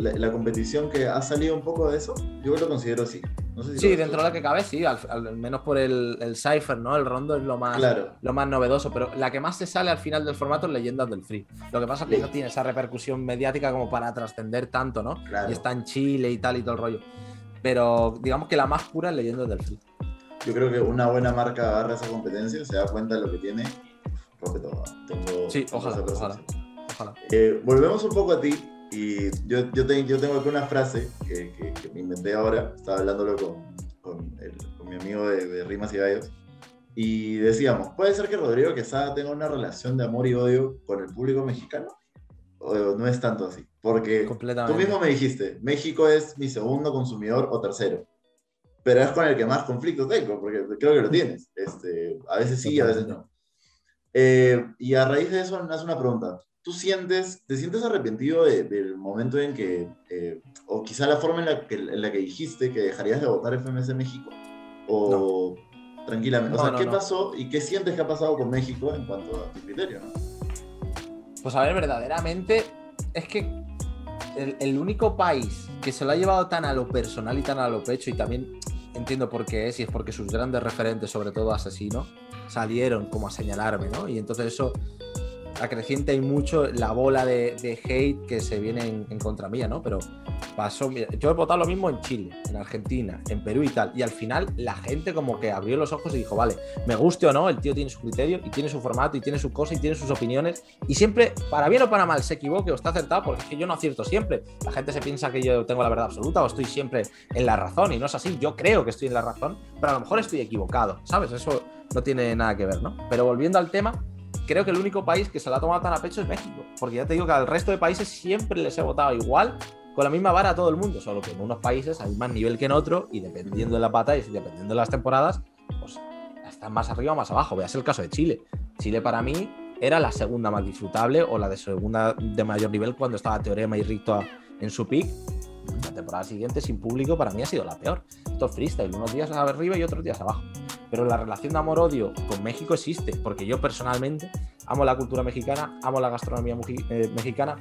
la, competición que ha salido un poco de eso? Yo lo considero así. sí, dentro de lo que cabe, sí, al, menos por el, el Cypher, ¿no? El rondo es lo más, lo más novedoso, pero la que más se sale al final del formato es Leyendas del Free. Lo que pasa es que no tiene esa repercusión mediática como para trascender tanto, ¿no? Y está en Chile y tal y todo el rollo. Pero digamos que la más pura es Leyendas del Free. Yo creo que una buena marca agarra esa competencia, se da cuenta de lo que tiene, todo. Tengo sí, ojalá, ojalá. Eh, volvemos un poco a ti y yo, yo, yo tengo aquí una frase que, que, me inventé ahora, estaba hablándolo con, con, con mi amigo de, de, Rimas y Gallos, y decíamos, ¿puede ser que Rodrigo Quesada tenga una relación de amor y odio con el público mexicano? ¿O no es tanto así? Porque tú mismo me dijiste, México es mi segundo consumidor o tercero, pero es con el que más conflicto tengo, porque creo que lo tienes. Este, a veces sí, a veces no. Eh, y a raíz de eso nace una pregunta. ¿Tú sientes, te sientes arrepentido del momento en que, eh, o quizá la forma en la, que, en la que dijiste que dejarías de votar FMS México? ¿O tranquilamente? o sea, ¿qué pasó y qué sientes que ha pasado con México en cuanto a tu criterio? Pues a ver, verdaderamente es que el, el, único país que se lo ha llevado tan a lo personal y tan a lo pecho y también entiendo por qué es, y es porque sus grandes referentes, sobre todo Asesino, salieron como a señalarme, ¿no? Y entonces eso acrecienta y mucho la bola de, hate que se viene en, contra mía, ¿no? Pero pasó, yo he votado lo mismo en Chile, en Argentina, en Perú y tal, y al final la gente como que abrió los ojos y dijo, vale, me guste o no, el tío tiene su criterio y tiene su formato y tiene su cosa y tiene sus opiniones, y siempre, para bien o para mal, se equivoque o está acertado, porque es que yo no acierto siempre. La gente se piensa que yo tengo la verdad absoluta o estoy siempre en la razón, y no es así, yo creo que estoy en la razón, pero a lo mejor estoy equivocado, ¿sabes? Eso no tiene nada que ver, ¿no? Pero volviendo al tema, creo que el único país que se lo ha tomado tan a pecho es México. Porque ya te digo que al resto de países siempre les he votado igual, con la misma vara a todo el mundo. Solo que en unos países hay más nivel que en otro y dependiendo de la batallas y dependiendo de las temporadas, pues están más arriba o más abajo. Veas el caso de Chile. Chile para mí era la segunda más disfrutable o la de segunda de mayor nivel cuando estaba Teorema y Ricto en su pick. La temporada siguiente sin público para mí ha sido la peor. Esto es freestyle, unos días arriba y otros días abajo. Pero la relación de amor-odio con México existe, porque yo personalmente amo la cultura mexicana, amo la gastronomía eh, mexicana,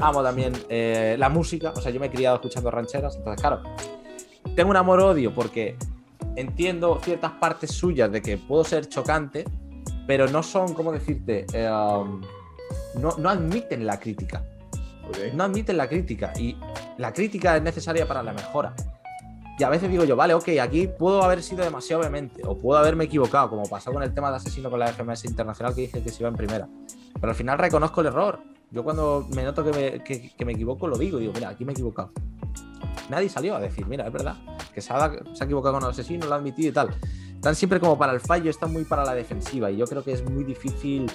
amo también eh, la música, o sea, yo me he criado escuchando rancheras, entonces, claro, tengo un amor-odio porque entiendo ciertas partes suyas de que puedo ser chocante, pero no son, ¿cómo decirte? Eh, um, no, admiten la crítica. No admiten la crítica y la crítica es necesaria para la mejora. Y a veces digo yo, vale, ok, aquí puedo haber sido demasiado vehemente o puedo haberme equivocado, como pasó con el tema de asesino con la FMS Internacional que dije que se iba en primera. Pero al final reconozco el error. Yo cuando me noto que me, que, me equivoco, lo digo. Digo, mira, aquí me he equivocado. Nadie salió a decir, mira, es verdad, que se ha, se ha equivocado con el asesino, lo ha admitido y tal. Están siempre como para el fallo, están muy para la defensiva. Y yo creo que es muy difícil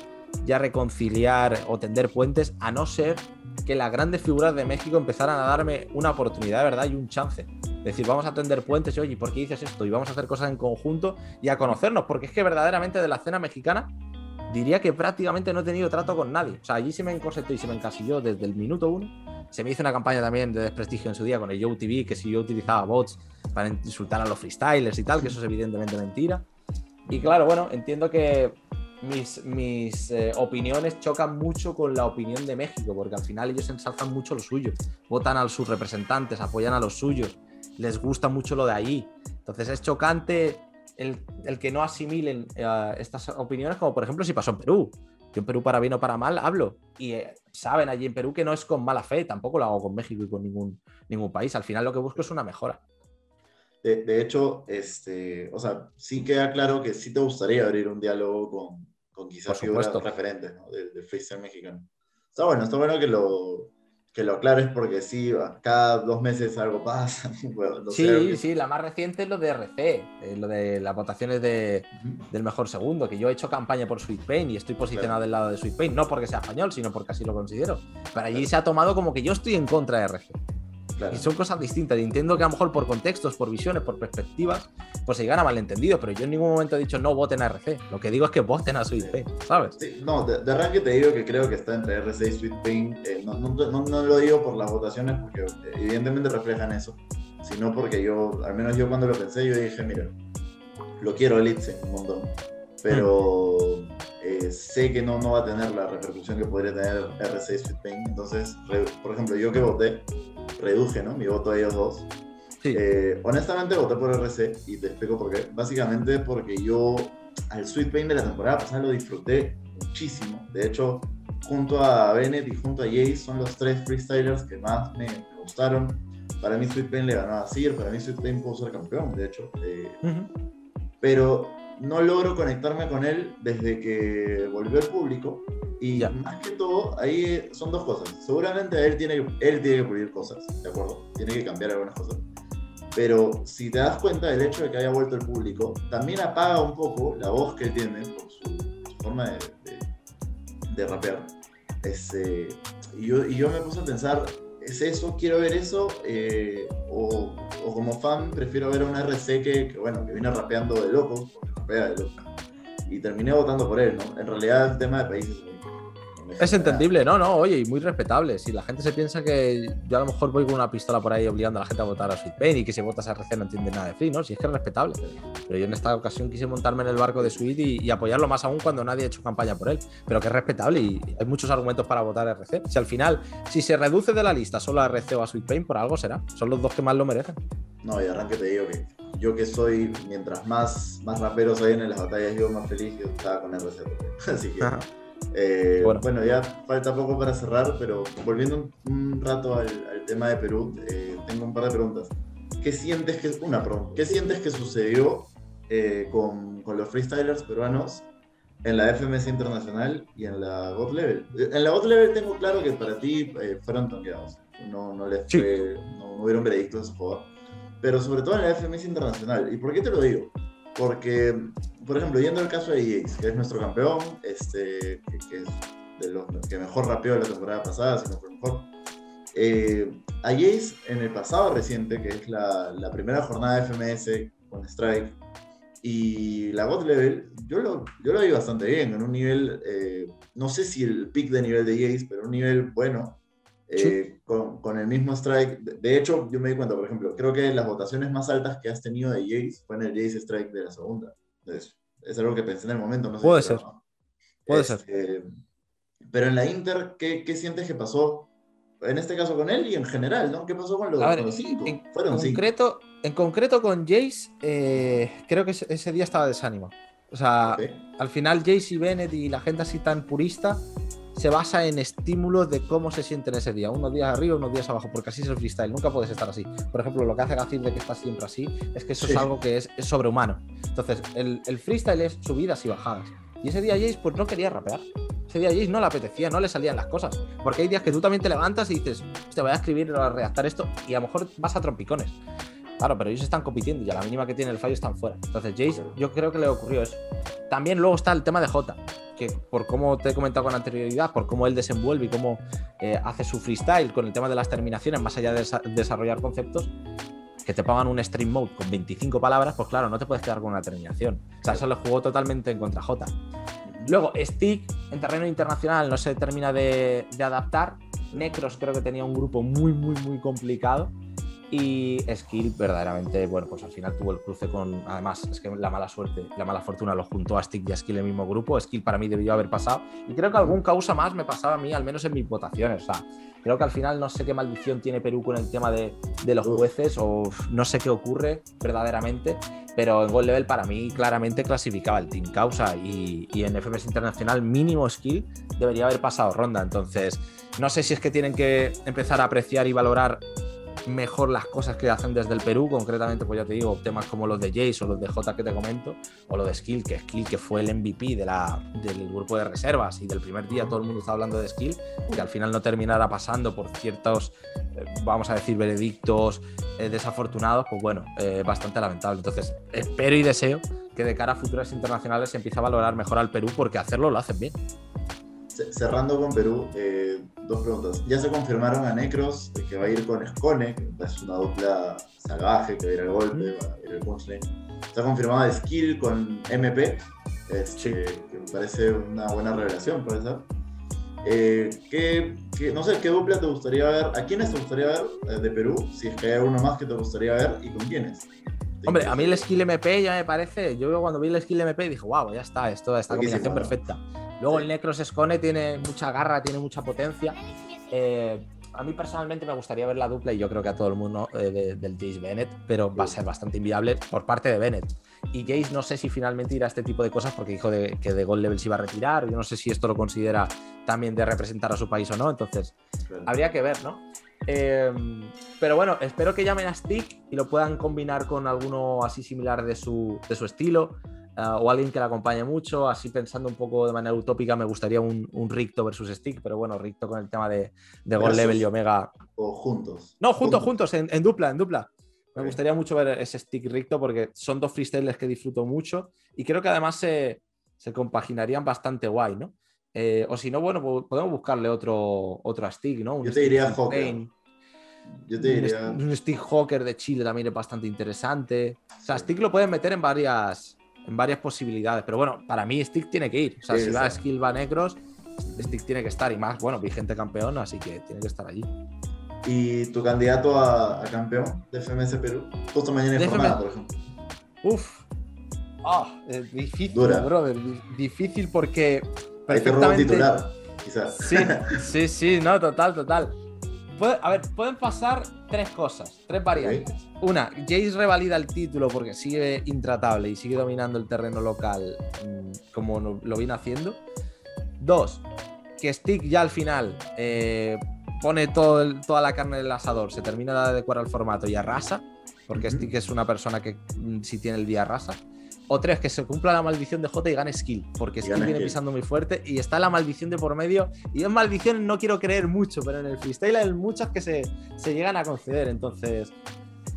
ya reconciliar o tender puentes, a no ser que las grandes figuras de México empezaran a darme una oportunidad verdad y un chance. Decir, vamos a tender puentes, oye, ¿por qué dices esto? Y vamos a hacer cosas en conjunto y a conocernos, porque es que verdaderamente de la escena mexicana diría que prácticamente no he tenido trato con nadie. O sea, allí se me encosetó y se me encasilló desde el minuto uno. Se me hizo una campaña también de desprestigio en su día con el Yo TV, que si yo utilizaba bots para insultar a los freestylers y tal, que eso es evidentemente mentira. Y claro, bueno, entiendo que mis, mis eh, opiniones chocan mucho con la opinión de México, porque al final ellos ensalzan mucho lo suyo, votan a sus representantes, apoyan a los suyos, les gusta mucho lo de ahí. Entonces es chocante el, que no asimilen eh, estas opiniones, como por ejemplo si pasó en Perú. Yo en Perú, para bien o para mal, hablo. Y eh, saben allí en Perú que no es con mala fe, tampoco lo hago con México y con ningún, ningún país. Al final lo que busco es una mexora. De, hecho, este, o sea, sí queda claro que sí te gustaría abrir un diálogo con, con quizás figuras referentes ¿no? del, freestyle mexicano. Está bueno, está bueno que lo, que lo aclares porque sí, cada dos meses algo pasa. sí, sí, la más reciente es lo de RC, eh, lo de las votaciones de, del mejor segundo, que yo he hecho campaña por Sweet Pain y estoy posicionado del lado de Sweet Pain, no porque sea español, sino porque así lo considero. Pero allí se ha tomado como que yo estoy en contra de RC. Y son cosas distintas. Y entiendo que a lo mejor por contextos, por visiones, por perspectivas, pues se llegan a malentendido. Pero yo en ningún momento he dicho no voten a RC. Lo que digo es que voten a Sweet Pain, ¿sabes? no, de, arranque te digo que creo que está entre RC y Sweet Pain. Eh, no, no, lo digo por las votaciones porque evidentemente reflejan eso, sino porque yo, al menos yo cuando lo pensé, yo dije, mira, lo quiero Elite un montón, pero eh, sé que no, no va a tener la repercusión que podría tener RC y Sweet Pain. Entonces, por ejemplo, yo que voté, reduje ¿no? mi voto a ellos dos. Eh, honestamente voté por RC y te explico por qué. Básicamente porque yo al Sweet Pain de la temporada pasada lo disfruté muchísimo. De hecho, junto a Bennett y junto a Jace son los tres freestylers que más me, gustaron. Para mí Sweet Pain le ganó a Sir, para mí Sweet Pain pudo ser campeón, de hecho. Eh, Pero no logro conectarme con él desde que volvió al público. Y más que todo, ahí son dos cosas. Seguramente él tiene, él tiene que pulir cosas, ¿de acuerdo? Tiene que cambiar algunas cosas. Pero si te das cuenta del hecho de que haya vuelto el público, también apaga un poco la voz que él tiene por su, forma de, de, rapear. Este, y, yo, y yo me puse a pensar, ¿es eso? ¿Quiero ver eso? Eh, o, como fan prefiero ver a un RC que, que, bueno, que viene rapeando de locos, y terminé votando por él, ¿no? En realidad el tema de países es entendible, no, no, oye, y muy respetable. Si la gente se piensa que yo a lo mejor voy con una pistola por ahí obligando a la gente a votar a Sweet Pain y que si votas a RC no entiende nada de Free, ¿no? Si es que es respetable. Pero yo en esta ocasión quise montarme en el barco de Sweet y, apoyarlo más aún cuando nadie ha hecho campaña por él. Pero que es respetable y hay muchos argumentos para votar a RC. Si al final, si se reduce de la lista solo a RC o a Sweet Pain, por algo será. Son los dos que más lo merecen. No, y arranque te digo que yo que soy, mientras más, más raperos hay en las batallas, yo más feliz que estaba con RZ. Así que, eh, bueno. ya falta poco para cerrar, pero volviendo un, rato al, tema de Perú, eh, tengo un par de preguntas. ¿Qué sientes que, una, ¿qué sientes que sucedió eh, con, con los freestylers peruanos en la FMS Internacional y en la God Level. En la God Level tengo claro que para ti eh, fueron tonqueados. No, no, les fue, no, no, hubieron veredictos de su favor. Pero sobre todo en la FMS Internacional. ¿Y por qué te lo digo? Porque, por ejemplo, yendo al caso de Jace, que es nuestro campeón, este, que, es de los que mejor rapeó la temporada pasada, si no fue mejor. Eh, a Jace, en el pasado reciente, que es la, la primera jornada de FMS con Strike, y la God Level, yo lo, yo lo vi bastante bien, en un nivel, eh, no sé si el pick de nivel de Jace, pero un nivel bueno, eh, con, con, el mismo strike. De hecho, yo me di cuenta, por ejemplo, creo que las votaciones más altas que has tenido de Jace fue en el Jace Strike de la segunda. Es, es algo que pensé en el momento. No sé Puede ser. Puede ser. Este, pero en la Inter, ¿qué, ¿qué, sientes que pasó? En este caso con él y en general, ¿no? ¿Qué pasó con los, cinco? Fueron concreto, cinco en concreto con Jace, eh, creo que ese día estaba desánimo. O sea, al final Jace y Bennett y la gente así tan purista se basa en estímulos de cómo se sienten ese día. Unos días arriba, unos días abajo, porque así es el freestyle. Nunca puedes estar así. Por ejemplo, lo que hace Gacir de que está siempre así es que eso es algo que es, sobrehumano. Entonces, el, freestyle es subidas y bajadas. Y ese día Jace pues no quería rapear. Ese día Jace no le apetecía, no le salían las cosas. Porque hay días que tú también te levantas y dices, te voy a escribir a redactar esto y a lo mejor vas a trompicones. Claro, pero ellos están compitiendo y a la mínima que tiene el fallo están fuera. Entonces, Jace, yo creo que le ocurrió eso. También luego está el tema de Jota, que por cómo te he comentado con anterioridad, por cómo él desenvuelve y cómo eh, hace su freestyle con el tema de las terminaciones, más allá de desarrollar conceptos, que te pagan un stream mode con 25 palabras, pues claro, no te puedes quedar con una terminación. O sea, eso lo jugó totalmente en contra Jota. Luego, Stick en terreno internacional no se termina de, de adaptar. Necros creo que tenía un grupo muy, muy, muy complicado y Skill verdaderamente, bueno, pues al final tuvo el cruce con, además, es que la mala suerte, la mala fortuna lo juntó a Stick y a Skill en el mismo grupo. Skill para mí debió haber pasado. Y creo que algún causa más me pasaba a mí, al menos en mis votaciones. O sea, creo que al final no sé qué maldición tiene Perú con el tema de, de los jueces o no sé qué ocurre verdaderamente. Pero en Gold Level para mí claramente clasificaba el Team Causa y, y en FMS Internacional mínimo Skill debería haber pasado ronda. Entonces, no sé si es que tienen que empezar a apreciar y valorar mejor las cosas que hacen desde el Perú, concretamente, pues ya te digo, temas como los de Jace o los de J que te comento, o lo de Skill, que Skill que fue el MVP de la, del grupo de reservas y del primer día todo el mundo está hablando de Skill, que al final no terminara pasando por ciertos, eh, vamos a decir, veredictos eh, desafortunados, pues bueno, eh, bastante lamentable. Entonces, espero y deseo que de cara a futuras internacionales se empiece a valorar mejor al Perú, porque hacerlo lo hacen bien cerrando con Perú, eh, dos preguntas. Ya se confirmaron a Necros que va a ir con Escone, que es una dupla salvaje, que va a ir al golpe, va a ir al punchline. Se ha confirmado a Skill con MP, este, que me parece una buena revelación, puede ser. Eh, ¿qué, no sé, ¿qué dupla te gustaría ver? ¿A quiénes te gustaría ver eh, de Perú? Si es que hay uno más que te gustaría ver y con quiénes. Hombre, a mí el skill MP ya me parece. Yo cuando vi el skill MP dije, wow, ya está, esto, esta combinación perfecta. Luego el Necros Escone tiene mucha garra, tiene mucha potencia. Eh, a mí personalmente me gustaría ver la dupla y yo creo que a todo el mundo eh, del Jace Bennett, pero va a ser bastante inviable por parte de Bennett. Y Jace no sé si finalmente irá a este tipo de cosas porque dijo que de Gold Level se iba a retirar. Yo no sé si esto lo considera también de representar a su país o no. Entonces, habría que ver, ¿no? Em, pero bueno, espero que llamen a Stick y lo puedan combinar con alguno así similar de su, de su estilo. Ah, o alguien que la acompañe mucho, así pensando un poco de manera utópica, me gustaría un, un Ricto versus Stick, pero bueno, Ricto con el tema de, de Gold Level y Omega. O juntos. No, juntos, juntos, en, dupla, en dupla. Me gustaría mucho ver ese Stick Ricto porque son dos freestyles que disfruto mucho y creo que además se, se compaginarían bastante guay, ¿no? Eh, o si no, bueno, podemos buscarle otro, otro Stick, ¿no? Yo te diría Hawker. Yo te diría... Un, Stick Hawker de Chile también es bastante interesante. O sea, Stick lo pueden meter en varias, en varias posibilidades. Pero bueno, para mí Stick tiene que ir. O sea, si va Skill, va Negros, Stick tiene que estar. Y más, bueno, vigente campeón, así que tiene que estar allí. ¿Y tu candidato a, campeón de FMS Perú? Justo mañana en jornada, por ejemplo. Uf. Ah, es difícil, brother. Difícil porque. Perfectamente... titular, quizás. Sí, sí, sí, no, total, total. a ver, pueden pasar tres cosas, tres variantes. Una, Jace revalida el título porque sigue intratable y sigue dominando el terreno local mm, como lo viene haciendo. Dos, que Stick ya al final eh, pone todo toda la carne en el asador, se termina de adecuar al formato y arrasa, porque Stick es una persona que mm, si tiene el día arrasa. O tres, que se cumpla la maldición de J y gane skill, porque skill viene pisando muy fuerte y está la maldición de por medio. Y es maldición, no quiero creer mucho, pero en el freestyle hay muchas que se, se llegan a conceder. Entonces,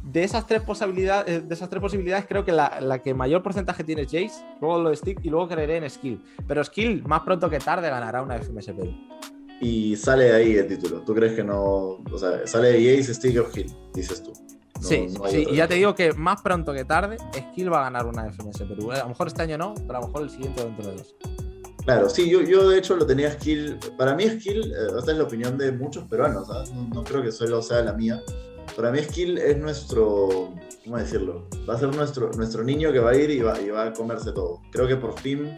de esas tres posibilidades, eh, de esas tres posibilidades, creo que la, que mayor porcentaje tiene es Jace, luego lo de Stick y luego creeré en Skill. Pero Skill, más pronto que tarde, ganará una FMSP. Y sale ahí el título. ¿Tú crees que no.? O sea, sale de Jace, Stick o Skill, dices tú. Sí, sí, y ya te digo que más pronto que tarde, Skill va a ganar una FMS Perú. A lo mejor este año no, pero a lo mejor el siguiente dentro de dos. Claro, sí, yo, yo de hecho lo tenía Skill. Para mí, Skill, eh, esta es la opinión de muchos peruanos, ¿sabes? No, creo que solo sea la mía. Para mí, Skill es nuestro. ¿Cómo decirlo? Va a ser nuestro, nuestro niño que va a ir y va, y va a comerse todo. Creo que por fin,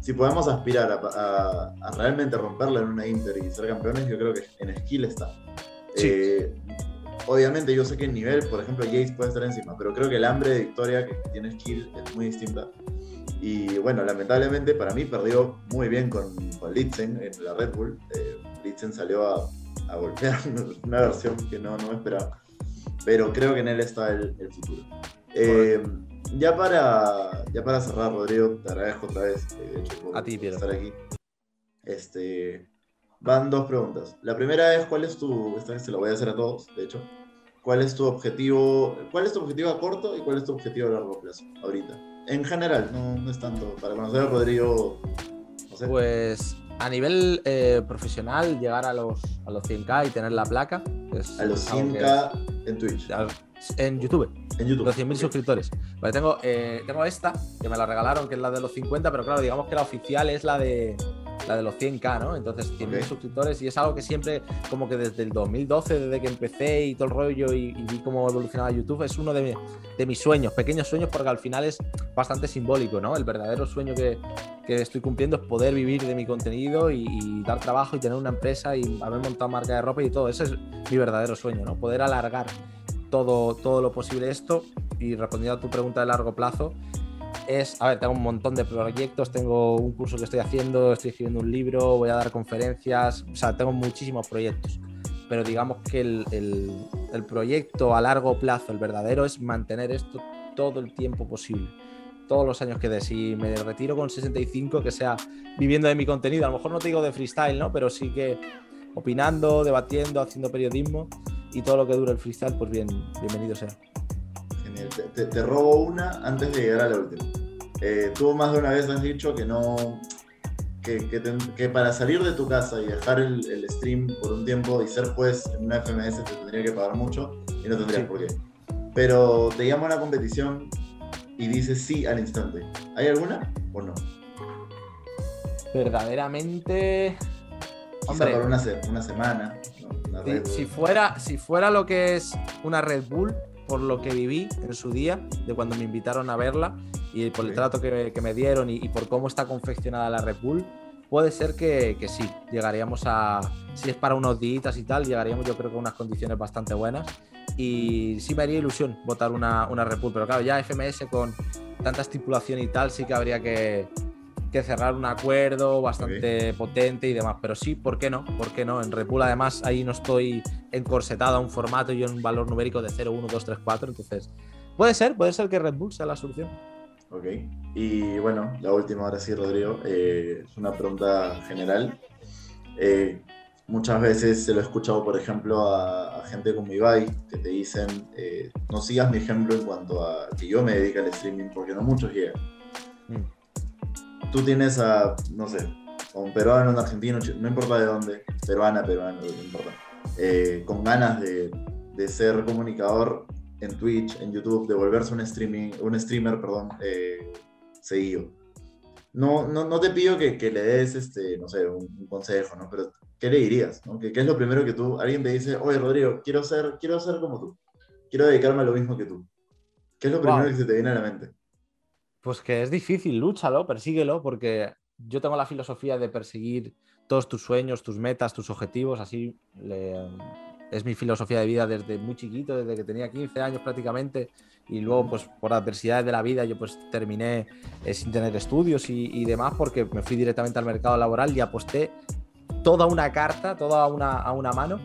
si podemos aspirar a, a, realmente romperla en una Inter y ser campeones, yo creo que en Skill está. Sí. Eh, obviamente yo sé que el nivel, por ejemplo, Jace puede estar encima, pero creo que el hambre de victoria que tiene Skill es muy distinta. Y bueno, lamentablemente para mí perdió muy bien con, con Litzen en la Red Bull. Eh, Litzen salió a, a, golpear una versión que no, no me esperaba. Pero creo que en él está el, futuro. Eh, ya, para, ya para cerrar, Rodrigo, te agradezco otra vez eh, por, a ti, estar aquí. Este, van dos preguntas. La primera es, ¿cuál es tu, esta vez se lo voy a hacer a todos, de hecho, ¿cuál es tu objetivo, cuál es tu objetivo a corto y cuál es tu objetivo a largo plazo ahorita? En general, no, es tanto, para conocer a Rodrigo, Pues a nivel eh, profesional, llegar a los, a los 100k y tener la placa. a los 100k en Twitch. En YouTube. En YouTube. Los 100.000 suscriptores. Vale, tengo, eh, tengo esta, que me la regalaron, que es la de los 50, pero claro, digamos que la oficial es la de la de los 100k, ¿no? Entonces 100.000 suscriptores y es algo que siempre, como que desde el 2012, desde que empecé y todo el rollo y, vi cómo evolucionaba YouTube, es uno de, de, mis sueños, pequeños sueños, porque al final es bastante simbólico, ¿no? El verdadero sueño que, que estoy cumpliendo es poder vivir de mi contenido y, y, dar trabajo y tener una empresa y haber montado marca de ropa y todo. Ese es mi verdadero sueño, ¿no? Poder alargar todo, todo lo posible esto y respondiendo a tu pregunta de largo plazo, es, a ver, tengo un montón de proyectos, tengo un curso que estoy haciendo, estoy escribiendo un libro, voy a dar conferencias, o sea, tengo muchísimos proyectos. Pero digamos que el, el, proyecto a largo plazo, el verdadero, es mantener esto todo el tiempo posible. Todos los años que dé. Si me retiro con 65, que sea viviendo de mi contenido. A lo mejor no te digo de freestyle, ¿no? Pero sí que opinando, debatiendo, haciendo periodismo y todo lo que dure el freestyle, pues bien, bienvenido sea. Te, robo una antes de llegar a la última. Eh, tú más de una vez has dicho que no. Que, para salir de tu casa y dejar el, stream por un tiempo y ser juez en una FMS te tendría que pagar mucho y no tendrías por qué. Pero te llamo a una competición y dices sí al instante. ¿Hay alguna o no? Verdaderamente. Hombre, por una, una semana. si, fuera, si fuera lo que es una Red Bull, por lo que viví en su día, de cuando me invitaron a verla y por el trato que, me dieron y, por cómo está confeccionada la Red Bull, puede ser que, sí, llegaríamos a, si es para unos días y tal, llegaríamos yo creo que a unas condiciones bastante buenas y sí me haría ilusión votar una, una Red Bull, pero claro, ya FMS con tanta estipulación y tal, sí que habría que, que cerrar un acuerdo bastante potente y demás. Pero sí, ¿por qué no? ¿Por qué no? En Red Bull, además, ahí no estoy encorsetado a un formato y un valor numérico de 0, 1, 2, 3, 4. Entonces, puede ser, puede ser que Red Bull sea la solución. Ok. Y bueno, la última, ahora sí, Rodrigo, eh, es una pregunta general. Eh, muchas veces se lo he escuchado, por ejemplo, a, gente como Ibai, que te dicen, eh, no sigas mi ejemplo en cuanto a que yo me dedique al streaming, porque no muchos llegan. Mm tú tienes a, no sé, a un peruano, un argentino, no importa de dónde, peruana, peruano, no importa, eh, con ganas de, de, ser comunicador en Twitch, en YouTube, de volverse un, streaming, un streamer, perdón, eh, seguido. No, no, no, te pido que, que, le des, este, no sé, un, consejo, ¿no? Pero, ¿qué le dirías? ¿no? ¿Qué, ¿Qué, es lo primero que tú, alguien te dice, oye, Rodrigo, quiero ser, quiero ser como tú, quiero dedicarme a lo mismo que tú? ¿Qué es lo primero que se te viene a la mente? Pues que es difícil, lúchalo, persíguelo, porque yo tengo la filosofía de perseguir todos tus sueños, tus metas, tus objetivos, así es mi filosofía de vida desde muy chiquito, desde que tenía 15 años prácticamente, y luego pues por adversidades de la vida yo pues terminé eh, sin tener estudios y, demás porque me fui directamente al mercado laboral y aposté toda una carta, toda una, a una mano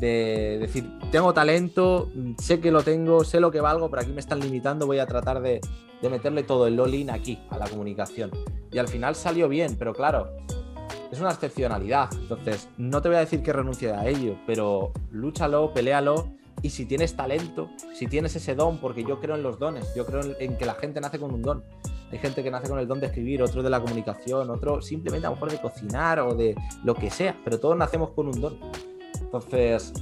de decir, tengo talento, sé que lo tengo, sé lo que valgo, pero aquí me están limitando, voy a tratar de, de meterle todo el all aquí, a la comunicación. Y al final salió bien, pero claro, es una excepcionalidad. Entonces, no te voy a decir que renuncie a ello, pero lúchalo, pelealo. Y si tienes talento, si tienes ese don, porque yo creo en los dones, yo creo en, que la gente nace con un don. Hay gente que nace con el don de escribir, otro de la comunicación, otro simplemente a lo mejor de cocinar o de lo que sea, pero todos nacemos con un don. Entonces,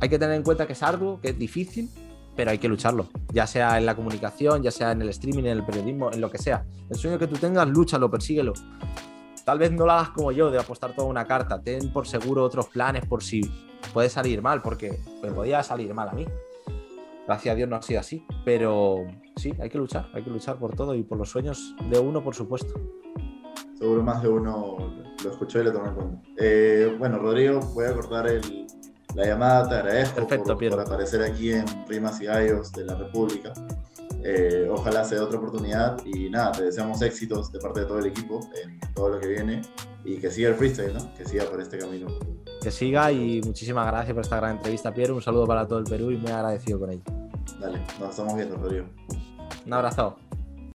hay que tener en cuenta que es arduo, que es difícil, pero hay que lucharlo, ya sea en la comunicación, ya sea en el streaming, en el periodismo, en lo que sea. El sueño que tú tengas, lúchalo, persíguelo. Tal vez no lo hagas como yo, de apostar toda una carta. Ten por seguro otros planes por si puede salir mal, porque me podía salir mal a mí. Gracias a Dios no ha sido así, pero sí, hay que luchar, hay que luchar por todo y por los sueños de uno, por supuesto. Seguro más de uno lo escuchó y lo tomó en cuenta. Eh, bueno, Rodrigo, voy a cortar la llamada, te agradezco por, por, aparecer aquí en Rimas y Gallos de la República. Eh, ojalá sea otra oportunidad y nada, te deseamos éxitos de parte de todo el equipo en todo lo que viene y que siga el freestyle, ¿no? Que siga por este camino. Que siga y muchísimas gracias por esta gran entrevista, Piero. Un saludo para todo el Perú y muy agradecido con ello. Dale, nos estamos viendo, Rodrigo. Un abrazo.